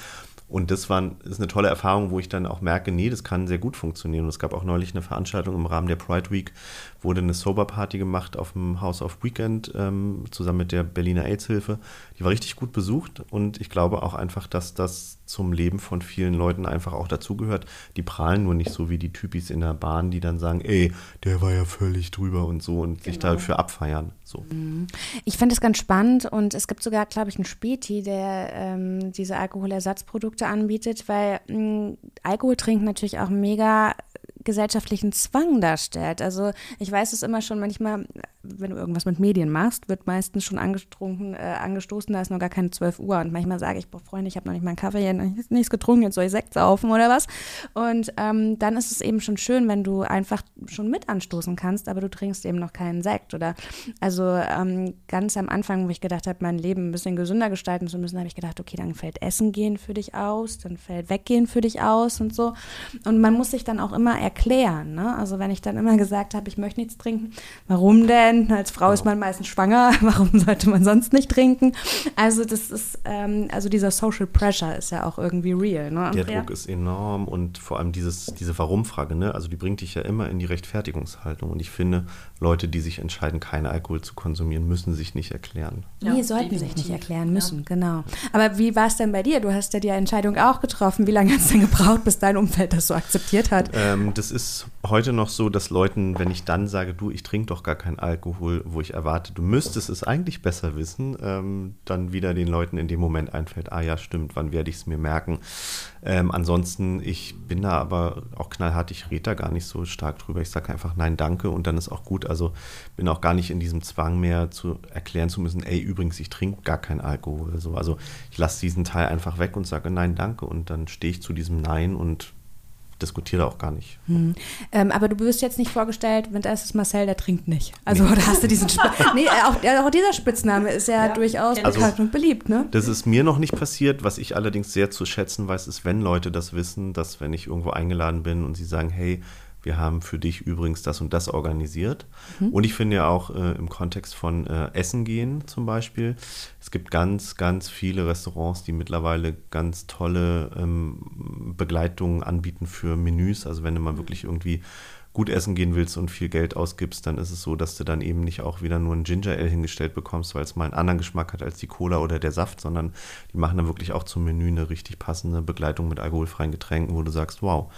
Und das war, ist eine tolle Erfahrung, wo ich dann auch merke, nee, das kann sehr gut funktionieren. Und es gab auch neulich eine Veranstaltung im Rahmen der Pride Week, wurde eine Sober Party gemacht auf dem House of Weekend ähm, zusammen mit der Berliner AIDS-Hilfe. Die war richtig gut besucht und ich glaube auch einfach, dass das zum Leben von vielen Leuten einfach auch dazugehört. Die prahlen nur nicht so wie die Typis in der Bahn, die dann sagen, ey, der war ja völlig drüber und so und genau. sich dafür abfeiern. So. Mhm. Ich finde es ganz spannend und es gibt sogar, glaube ich, einen Späti, der ähm, diese Alkoholersatzprodukte Produkte anbietet, weil mh, Alkohol trinken natürlich auch mega gesellschaftlichen Zwang darstellt. Also ich weiß es immer schon manchmal, wenn du irgendwas mit Medien machst, wird meistens schon angetrunken, äh, angestoßen, da ist noch gar keine 12 Uhr. Und manchmal sage ich, boah, Freunde, ich habe noch nicht mal einen Kaffee, nichts getrunken, jetzt soll ich Sekt saufen oder was. Und ähm, dann ist es eben schon schön, wenn du einfach schon mit anstoßen kannst, aber du trinkst eben noch keinen Sekt. Oder also ähm, ganz am Anfang, wo ich gedacht habe, mein Leben ein bisschen gesünder gestalten zu müssen, habe ich gedacht, okay, dann fällt Essen gehen für dich aus, dann fällt Weggehen für dich aus und so. Und man muss sich dann auch immer erklären. Ne? Also wenn ich dann immer gesagt habe, ich möchte nichts trinken, warum denn? als Frau ist man meistens schwanger, warum sollte man sonst nicht trinken? Also das ist, ähm, also dieser Social Pressure ist ja auch irgendwie real. Ne, Der Druck ist enorm und vor allem dieses, diese Warum-Frage, ne? also die bringt dich ja immer in die Rechtfertigungshaltung und ich finde, Leute, die sich entscheiden, keinen Alkohol zu konsumieren, müssen sich nicht erklären. Ja, nee, sollten definitiv. sich nicht erklären müssen, ja. genau. Aber wie war es denn bei dir? Du hast ja die Entscheidung auch getroffen. Wie lange hat es denn gebraucht, bis dein Umfeld das so akzeptiert hat? Ähm, das ist heute noch so, dass Leuten, wenn ich dann sage, du, ich trinke doch gar keinen Alkohol, wo ich erwarte, du müsstest es eigentlich besser wissen, ähm, dann wieder den Leuten in dem Moment einfällt, ah ja, stimmt, wann werde ich es mir merken? Ähm, ansonsten, ich bin da aber auch knallhart, ich rede da gar nicht so stark drüber. Ich sage einfach nein, danke und dann ist auch gut. Also bin auch gar nicht in diesem Zwang mehr zu erklären zu müssen, ey, übrigens, ich trinke gar keinen Alkohol. So. Also ich lasse diesen Teil einfach weg und sage nein, danke und dann stehe ich zu diesem Nein und diskutiere auch gar nicht. Hm. Ähm, aber du wirst jetzt nicht vorgestellt, wenn da ist es Marcel, der trinkt nicht. Also nee. hast du diesen Sp nee, auch, auch, dieser Spitzname ist ja, ja durchaus also, bekannt und beliebt, ne? Das ist mir noch nicht passiert. Was ich allerdings sehr zu schätzen weiß, ist, wenn Leute das wissen, dass wenn ich irgendwo eingeladen bin und sie sagen, hey, wir haben für dich übrigens das und das organisiert. Mhm. Und ich finde ja auch äh, im Kontext von äh, Essen gehen zum Beispiel, es gibt ganz, ganz viele Restaurants, die mittlerweile ganz tolle ähm, Begleitungen anbieten für Menüs. Also wenn du mal mhm. wirklich irgendwie gut essen gehen willst und viel Geld ausgibst, dann ist es so, dass du dann eben nicht auch wieder nur ein Ginger Ale hingestellt bekommst, weil es mal einen anderen Geschmack hat als die Cola oder der Saft, sondern die machen dann wirklich auch zum Menü eine richtig passende Begleitung mit alkoholfreien Getränken, wo du sagst, wow,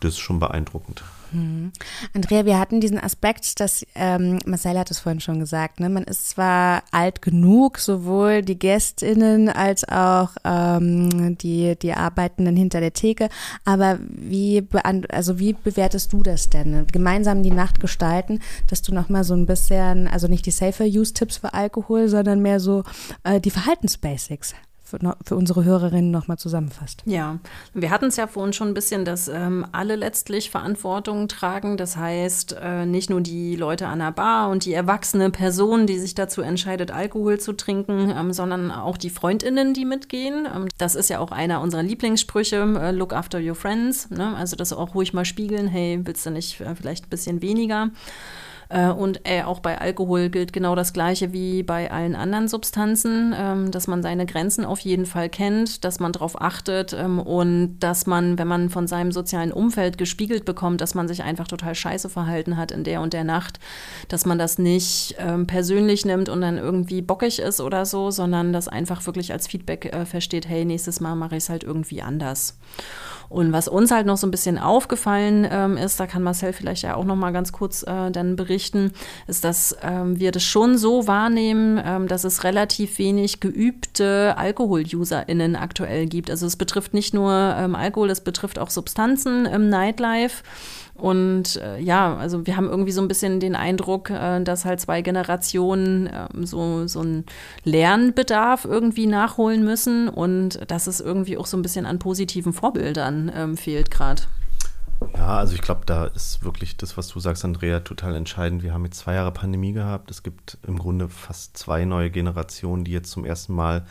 das ist schon beeindruckend. Hm. Andrea, wir hatten diesen Aspekt, dass ähm, Marcel hat es vorhin schon gesagt, ne? man ist zwar alt genug, sowohl die GästInnen als auch ähm, die, die Arbeitenden hinter der Theke, aber wie, also wie bewertest du das denn? Gemeinsam die Nacht gestalten, dass du nochmal so ein bisschen, also nicht die Safer-Use-Tipps für Alkohol, sondern mehr so äh, die Verhaltensbasics für, für unsere Hörerinnen nochmal zusammenfasst. Ja, wir hatten es ja vorhin schon ein bisschen, dass ähm, alle letztlich Verantwortung tragen. Das heißt, äh, nicht nur die Leute an der Bar und die erwachsene Person, die sich dazu entscheidet, Alkohol zu trinken, ähm, sondern auch die Freundinnen, die mitgehen. Ähm, das ist ja auch einer unserer Lieblingssprüche, äh, look after your friends. Ne? Also das auch ruhig mal spiegeln, hey, willst du nicht äh, vielleicht ein bisschen weniger? Äh, und äh, auch bei Alkohol gilt genau das Gleiche wie bei allen anderen Substanzen, ähm, dass man seine Grenzen auf jeden Fall kennt, dass man darauf achtet ähm, und dass man, wenn man von seinem sozialen Umfeld gespiegelt bekommt, dass man sich einfach total scheiße verhalten hat in der und der Nacht, dass man das nicht ähm, persönlich nimmt und dann irgendwie bockig ist oder so, sondern das einfach wirklich als Feedback äh, versteht, hey, nächstes Mal mache ich es halt irgendwie anders. Und was uns halt noch so ein bisschen aufgefallen ist, da kann Marcel vielleicht ja auch noch mal ganz kurz dann berichten, ist, dass ähm, wir das schon so wahrnehmen, ähm, dass es relativ wenig geübte Alkohol-UserInnen aktuell gibt. Also es betrifft nicht nur ähm, Alkohol, es betrifft auch Substanzen im Nightlife. Und äh, ja, also wir haben irgendwie so ein bisschen den Eindruck, äh, dass halt zwei Generationen äh, so, so einen Lernbedarf irgendwie nachholen müssen und dass es irgendwie auch so ein bisschen an positiven Vorbildern ähm, fehlt gerade. Ja, also ich glaube, da ist wirklich das, was du sagst, Andrea, total entscheidend. Wir haben jetzt zwei Jahre Pandemie gehabt. Es gibt im Grunde fast zwei neue Generationen, die jetzt zum ersten Mal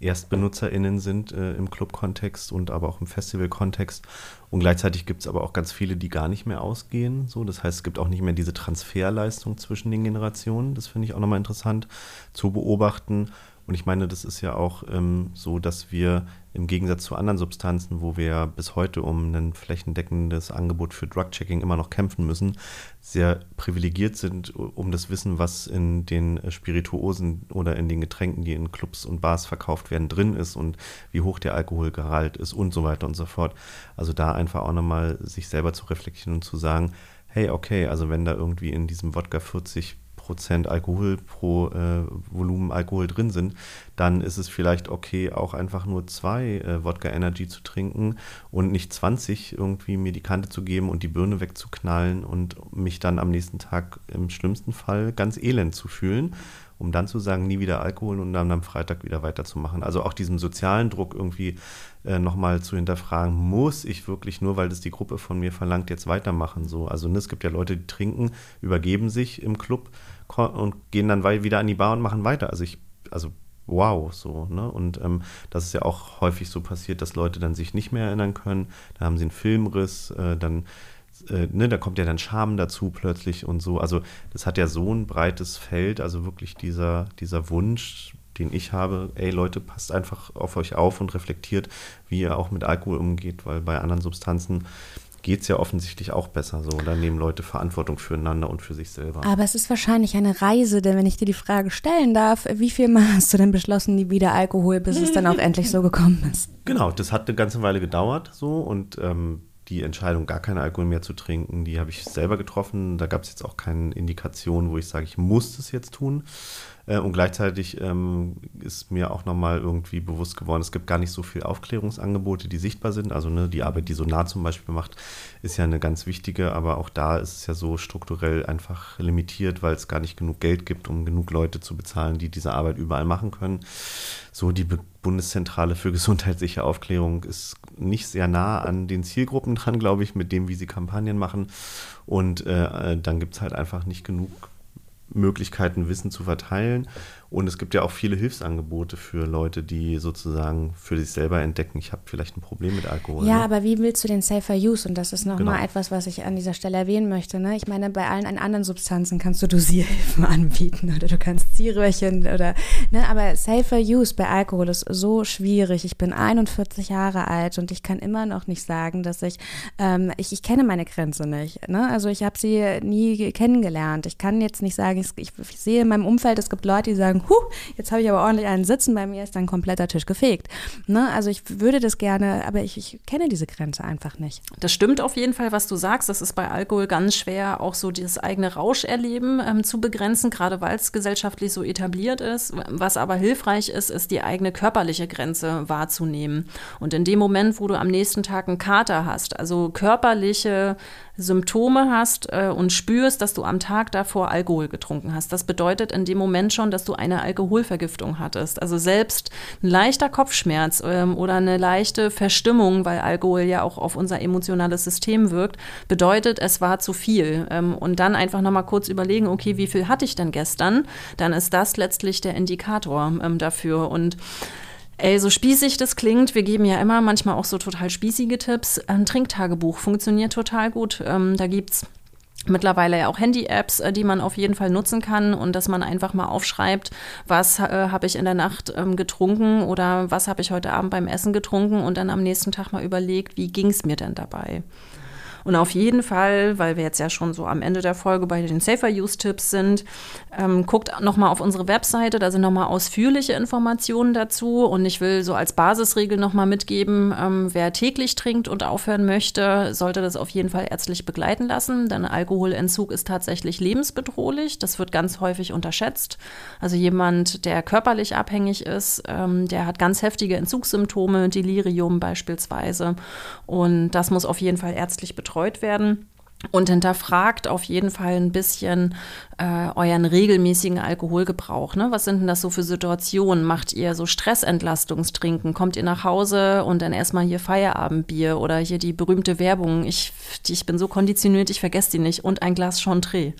ErstbenutzerInnen sind äh, im Club-Kontext und aber auch im Festival-Kontext. Und gleichzeitig gibt es aber auch ganz viele, die gar nicht mehr ausgehen. So, das heißt, es gibt auch nicht mehr diese Transferleistung zwischen den Generationen. Das finde ich auch nochmal interessant zu beobachten. Und ich meine, das ist ja auch ähm, so, dass wir im Gegensatz zu anderen Substanzen, wo wir bis heute um ein flächendeckendes Angebot für Drug-Checking immer noch kämpfen müssen, sehr privilegiert sind, um das Wissen, was in den Spirituosen oder in den Getränken, die in Clubs und Bars verkauft werden, drin ist und wie hoch der Alkoholgehalt ist und so weiter und so fort. Also da einfach auch nochmal sich selber zu reflektieren und zu sagen, hey, okay, also wenn da irgendwie in diesem Wodka 40 Prozent Alkohol pro äh, Volumen Alkohol drin sind, dann ist es vielleicht okay, auch einfach nur zwei äh, Wodka Energy zu trinken und nicht 20 irgendwie mir die Kante zu geben und die Birne wegzuknallen und mich dann am nächsten Tag im schlimmsten Fall ganz elend zu fühlen um dann zu sagen, nie wieder Alkohol und dann am Freitag wieder weiterzumachen. Also auch diesem sozialen Druck irgendwie äh, nochmal zu hinterfragen, muss ich wirklich nur, weil das die Gruppe von mir verlangt, jetzt weitermachen? So, also ne, es gibt ja Leute, die trinken, übergeben sich im Club und gehen dann wieder an die Bar und machen weiter. Also ich, also wow, so, ne? Und ähm, das ist ja auch häufig so passiert, dass Leute dann sich nicht mehr erinnern können. Da haben sie einen Filmriss, äh, dann äh, ne, da kommt ja dann Scham dazu plötzlich und so. Also das hat ja so ein breites Feld, also wirklich dieser, dieser Wunsch, den ich habe, ey Leute, passt einfach auf euch auf und reflektiert, wie ihr auch mit Alkohol umgeht, weil bei anderen Substanzen geht es ja offensichtlich auch besser so. Da nehmen Leute Verantwortung füreinander und für sich selber. Aber es ist wahrscheinlich eine Reise, denn wenn ich dir die Frage stellen darf, wie viel Mal hast du denn beschlossen, nie wieder Alkohol, bis es dann auch endlich so gekommen ist? Genau, das hat eine ganze Weile gedauert so und ähm, die Entscheidung, gar keinen Alkohol mehr zu trinken, die habe ich selber getroffen. Da gab es jetzt auch keine Indikation, wo ich sage, ich muss das jetzt tun. Äh, und gleichzeitig ähm, ist mir auch nochmal irgendwie bewusst geworden, es gibt gar nicht so viele Aufklärungsangebote, die sichtbar sind. Also ne, die Arbeit, die Sonar zum Beispiel macht, ist ja eine ganz wichtige, aber auch da ist es ja so strukturell einfach limitiert, weil es gar nicht genug Geld gibt, um genug Leute zu bezahlen, die diese Arbeit überall machen können. So die Bundeszentrale für gesundheitliche Aufklärung ist nicht sehr nah an den Zielgruppen dran, glaube ich, mit dem, wie sie Kampagnen machen. Und äh, dann gibt es halt einfach nicht genug Möglichkeiten, Wissen zu verteilen. Und es gibt ja auch viele Hilfsangebote für Leute, die sozusagen für sich selber entdecken, ich habe vielleicht ein Problem mit Alkohol. Ja, ne? aber wie willst du den Safer Use? Und das ist nochmal genau. etwas, was ich an dieser Stelle erwähnen möchte. Ne? Ich meine, bei allen anderen Substanzen kannst du Dosierhilfen anbieten oder du kannst Zierröhrchen oder, ne? aber Safer Use bei Alkohol ist so schwierig. Ich bin 41 Jahre alt und ich kann immer noch nicht sagen, dass ich, ähm, ich, ich kenne meine Grenze nicht. Ne? Also ich habe sie nie kennengelernt. Ich kann jetzt nicht sagen, ich, ich sehe in meinem Umfeld, es gibt Leute, die sagen, huh, jetzt habe ich aber ordentlich einen Sitzen, bei mir ist dann kompletter Tisch gefegt. Ne? Also ich würde das gerne, aber ich, ich kenne diese Grenze einfach nicht. Das stimmt auf jeden Fall, was du sagst. Das ist bei Alkohol ganz schwer, auch so dieses eigene Rauscherleben ähm, zu begrenzen, gerade weil es gesellschaftlich so etabliert ist. Was aber hilfreich ist, ist die eigene körperliche Grenze wahrzunehmen. Und in dem Moment, wo du am nächsten Tag einen Kater hast, also körperliche Symptome hast äh, und spürst, dass du am Tag davor Alkohol getrunken hast. Das bedeutet in dem Moment schon, dass du eine Alkoholvergiftung hattest. Also selbst ein leichter Kopfschmerz ähm, oder eine leichte Verstimmung, weil Alkohol ja auch auf unser emotionales System wirkt, bedeutet, es war zu viel. Ähm, und dann einfach nochmal kurz überlegen, okay, wie viel hatte ich denn gestern? Dann ist das letztlich der Indikator ähm, dafür. Und Ey, so spießig das klingt, wir geben ja immer manchmal auch so total spießige Tipps. Ein Trinktagebuch funktioniert total gut. Ähm, da gibt's mittlerweile ja auch Handy-Apps, äh, die man auf jeden Fall nutzen kann und dass man einfach mal aufschreibt, was äh, habe ich in der Nacht ähm, getrunken oder was habe ich heute Abend beim Essen getrunken und dann am nächsten Tag mal überlegt, wie ging es mir denn dabei. Und auf jeden Fall, weil wir jetzt ja schon so am Ende der Folge bei den Safer Use Tipps sind, ähm, guckt nochmal auf unsere Webseite, da sind nochmal ausführliche Informationen dazu. Und ich will so als Basisregel nochmal mitgeben, ähm, wer täglich trinkt und aufhören möchte, sollte das auf jeden Fall ärztlich begleiten lassen, denn Alkoholentzug ist tatsächlich lebensbedrohlich. Das wird ganz häufig unterschätzt. Also jemand, der körperlich abhängig ist, ähm, der hat ganz heftige Entzugssymptome, Delirium beispielsweise. Und das muss auf jeden Fall ärztlich betreut betreut werden und hinterfragt auf jeden Fall ein bisschen äh, euren regelmäßigen Alkoholgebrauch. Ne? Was sind denn das so für Situationen? Macht ihr so Stressentlastungstrinken? Kommt ihr nach Hause und dann erstmal hier Feierabendbier oder hier die berühmte Werbung? Ich, ich bin so konditioniert, ich vergesse die nicht. Und ein Glas Chantre.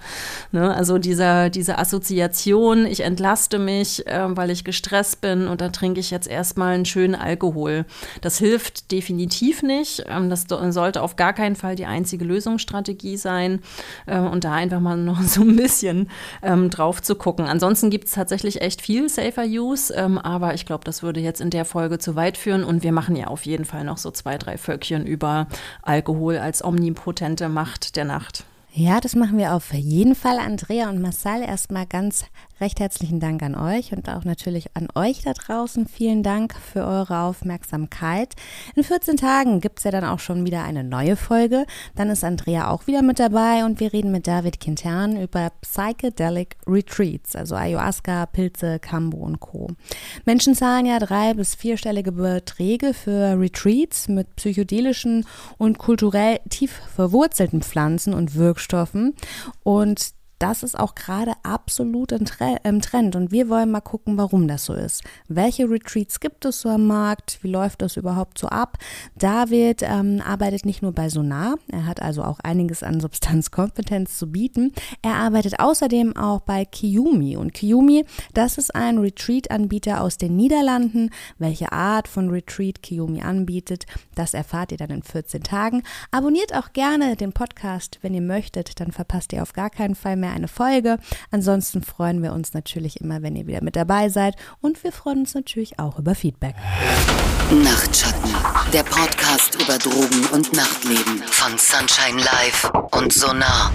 Ne? Also dieser, diese Assoziation, ich entlaste mich, äh, weil ich gestresst bin und dann trinke ich jetzt erstmal einen schönen Alkohol. Das hilft definitiv nicht. Ähm, das sollte auf gar keinen Fall die einzige Lösungsstrategie sein. Äh, und da einfach mal noch so ein bisschen bisschen ähm, drauf zu gucken. Ansonsten gibt es tatsächlich echt viel Safer Use, ähm, aber ich glaube, das würde jetzt in der Folge zu weit führen und wir machen ja auf jeden Fall noch so zwei, drei Völkchen über Alkohol als omnipotente Macht der Nacht. Ja, das machen wir auf jeden Fall. Andrea und Marcel, erstmal ganz Recht herzlichen Dank an euch und auch natürlich an euch da draußen. Vielen Dank für eure Aufmerksamkeit. In 14 Tagen gibt es ja dann auch schon wieder eine neue Folge. Dann ist Andrea auch wieder mit dabei und wir reden mit David Quintern über Psychedelic Retreats, also Ayahuasca, Pilze, Kambo und Co. Menschen zahlen ja drei- bis vierstellige Beträge für Retreats mit psychedelischen und kulturell tief verwurzelten Pflanzen und Wirkstoffen. Und das ist auch gerade absolut im Trend und wir wollen mal gucken, warum das so ist. Welche Retreats gibt es so am Markt? Wie läuft das überhaupt so ab? David ähm, arbeitet nicht nur bei Sonar, er hat also auch einiges an Substanzkompetenz zu bieten. Er arbeitet außerdem auch bei Kiyumi und Kiyumi, das ist ein Retreat-Anbieter aus den Niederlanden. Welche Art von Retreat Kiyumi anbietet, das erfahrt ihr dann in 14 Tagen. Abonniert auch gerne den Podcast, wenn ihr möchtet, dann verpasst ihr auf gar keinen Fall mehr eine Folge. Ansonsten freuen wir uns natürlich immer, wenn ihr wieder mit dabei seid und wir freuen uns natürlich auch über Feedback. Nachtschatten, der Podcast über Drogen und Nachtleben von Sunshine Live und Sonar.